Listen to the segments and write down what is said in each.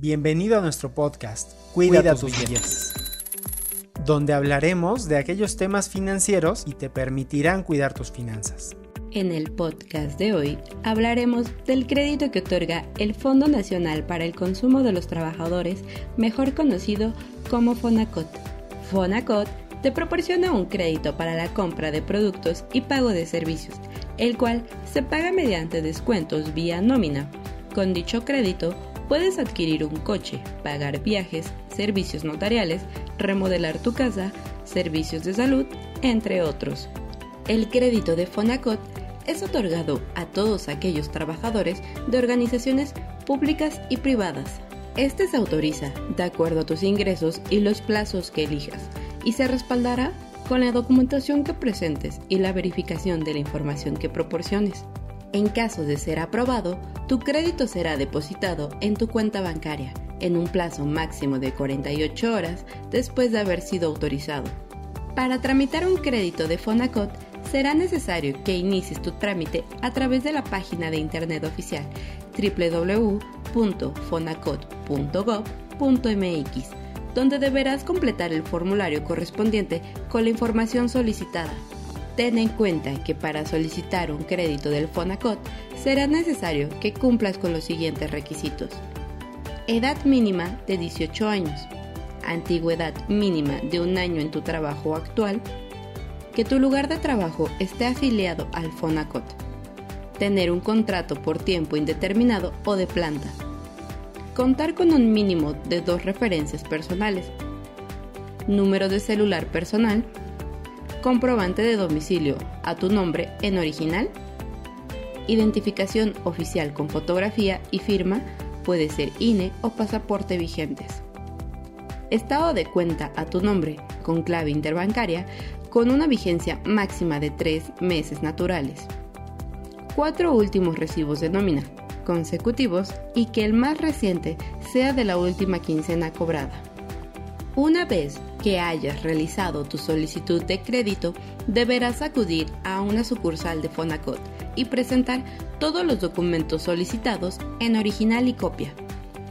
Bienvenido a nuestro podcast Cuida, tus, billetes, donde hablaremos de aquellos temas financieros y te permitirán cuidar tus finanzas. En el podcast de hoy hablaremos del crédito que otorga el Fondo Nacional para el Consumo de los Trabajadores, mejor conocido como FONACOT. FONACOT te proporciona un crédito para la compra de productos y pago de servicios, el cual se paga mediante descuentos vía nómina. Con dicho crédito, puedes adquirir un coche, pagar viajes, servicios notariales, remodelar tu casa, servicios de salud, entre otros. El crédito de Fonacot es otorgado a todos aquellos trabajadores de organizaciones públicas y privadas. Este se autoriza de acuerdo a tus ingresos y los plazos que elijas y se respaldará con la documentación que presentes y la verificación de la información que proporciones. En caso de ser aprobado, tu crédito será depositado en tu cuenta bancaria en un plazo máximo de 48 horas después de haber sido autorizado. Para tramitar un crédito de Fonacot, será necesario que inicies tu trámite a través de la página de internet oficial www.fonacot.gov.mx, donde deberás completar el formulario correspondiente con la información solicitada. Ten en cuenta que para solicitar un crédito del Fonacot será necesario que cumplas con los siguientes requisitos. Edad mínima de 18 años. Antigüedad mínima de un año en tu trabajo actual. Que tu lugar de trabajo esté afiliado al Fonacot. Tener un contrato por tiempo indeterminado o de planta. Contar con un mínimo de dos referencias personales. Número de celular personal comprobante de domicilio a tu nombre en original, identificación oficial con fotografía y firma, puede ser INE o pasaporte vigentes. Estado de cuenta a tu nombre con clave interbancaria con una vigencia máxima de tres meses naturales. Cuatro últimos recibos de nómina consecutivos y que el más reciente sea de la última quincena cobrada. Una vez que hayas realizado tu solicitud de crédito, deberás acudir a una sucursal de Fonacot y presentar todos los documentos solicitados en original y copia.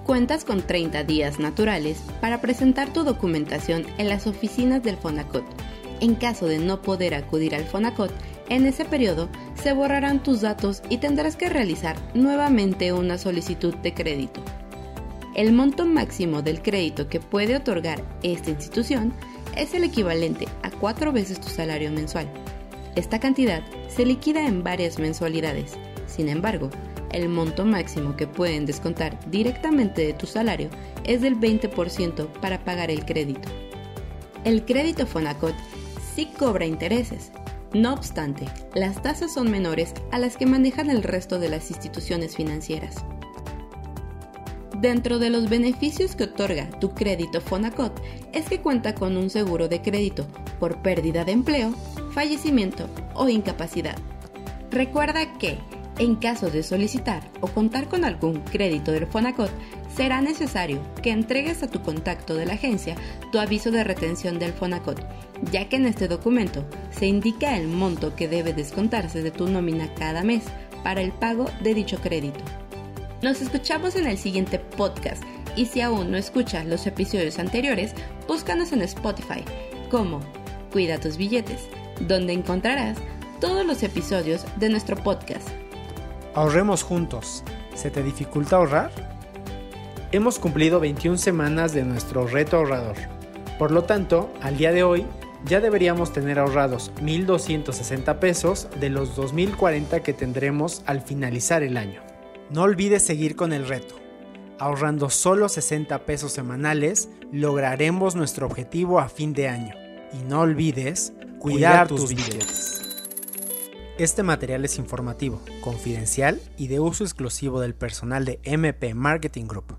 Cuentas con 30 días naturales para presentar tu documentación en las oficinas del Fonacot. En caso de no poder acudir al Fonacot, en ese periodo se borrarán tus datos y tendrás que realizar nuevamente una solicitud de crédito. El monto máximo del crédito que puede otorgar esta institución es el equivalente a cuatro veces tu salario mensual. Esta cantidad se liquida en varias mensualidades. Sin embargo, el monto máximo que pueden descontar directamente de tu salario es del 20% para pagar el crédito. El crédito Fonacot sí cobra intereses. No obstante, las tasas son menores a las que manejan el resto de las instituciones financieras. Dentro de los beneficios que otorga tu crédito Fonacot es que cuenta con un seguro de crédito por pérdida de empleo, fallecimiento o incapacidad. Recuerda que, en caso de solicitar o contar con algún crédito del Fonacot, será necesario que entregues a tu contacto de la agencia tu aviso de retención del Fonacot, ya que en este documento se indica el monto que debe descontarse de tu nómina cada mes para el pago de dicho crédito. Nos escuchamos en el siguiente podcast y si aún no escuchas los episodios anteriores, búscanos en Spotify como Cuida tus billetes, donde encontrarás todos los episodios de nuestro podcast. Ahorremos juntos. ¿Se te dificulta ahorrar? Hemos cumplido 21 semanas de nuestro reto ahorrador. Por lo tanto, al día de hoy ya deberíamos tener ahorrados 1.260 pesos de los 2.040 que tendremos al finalizar el año. No olvides seguir con el reto. Ahorrando solo 60 pesos semanales, lograremos nuestro objetivo a fin de año. Y no olvides cuidar, tus billetes. Este material es informativo, confidencial y de uso exclusivo del personal de MP Marketing Group.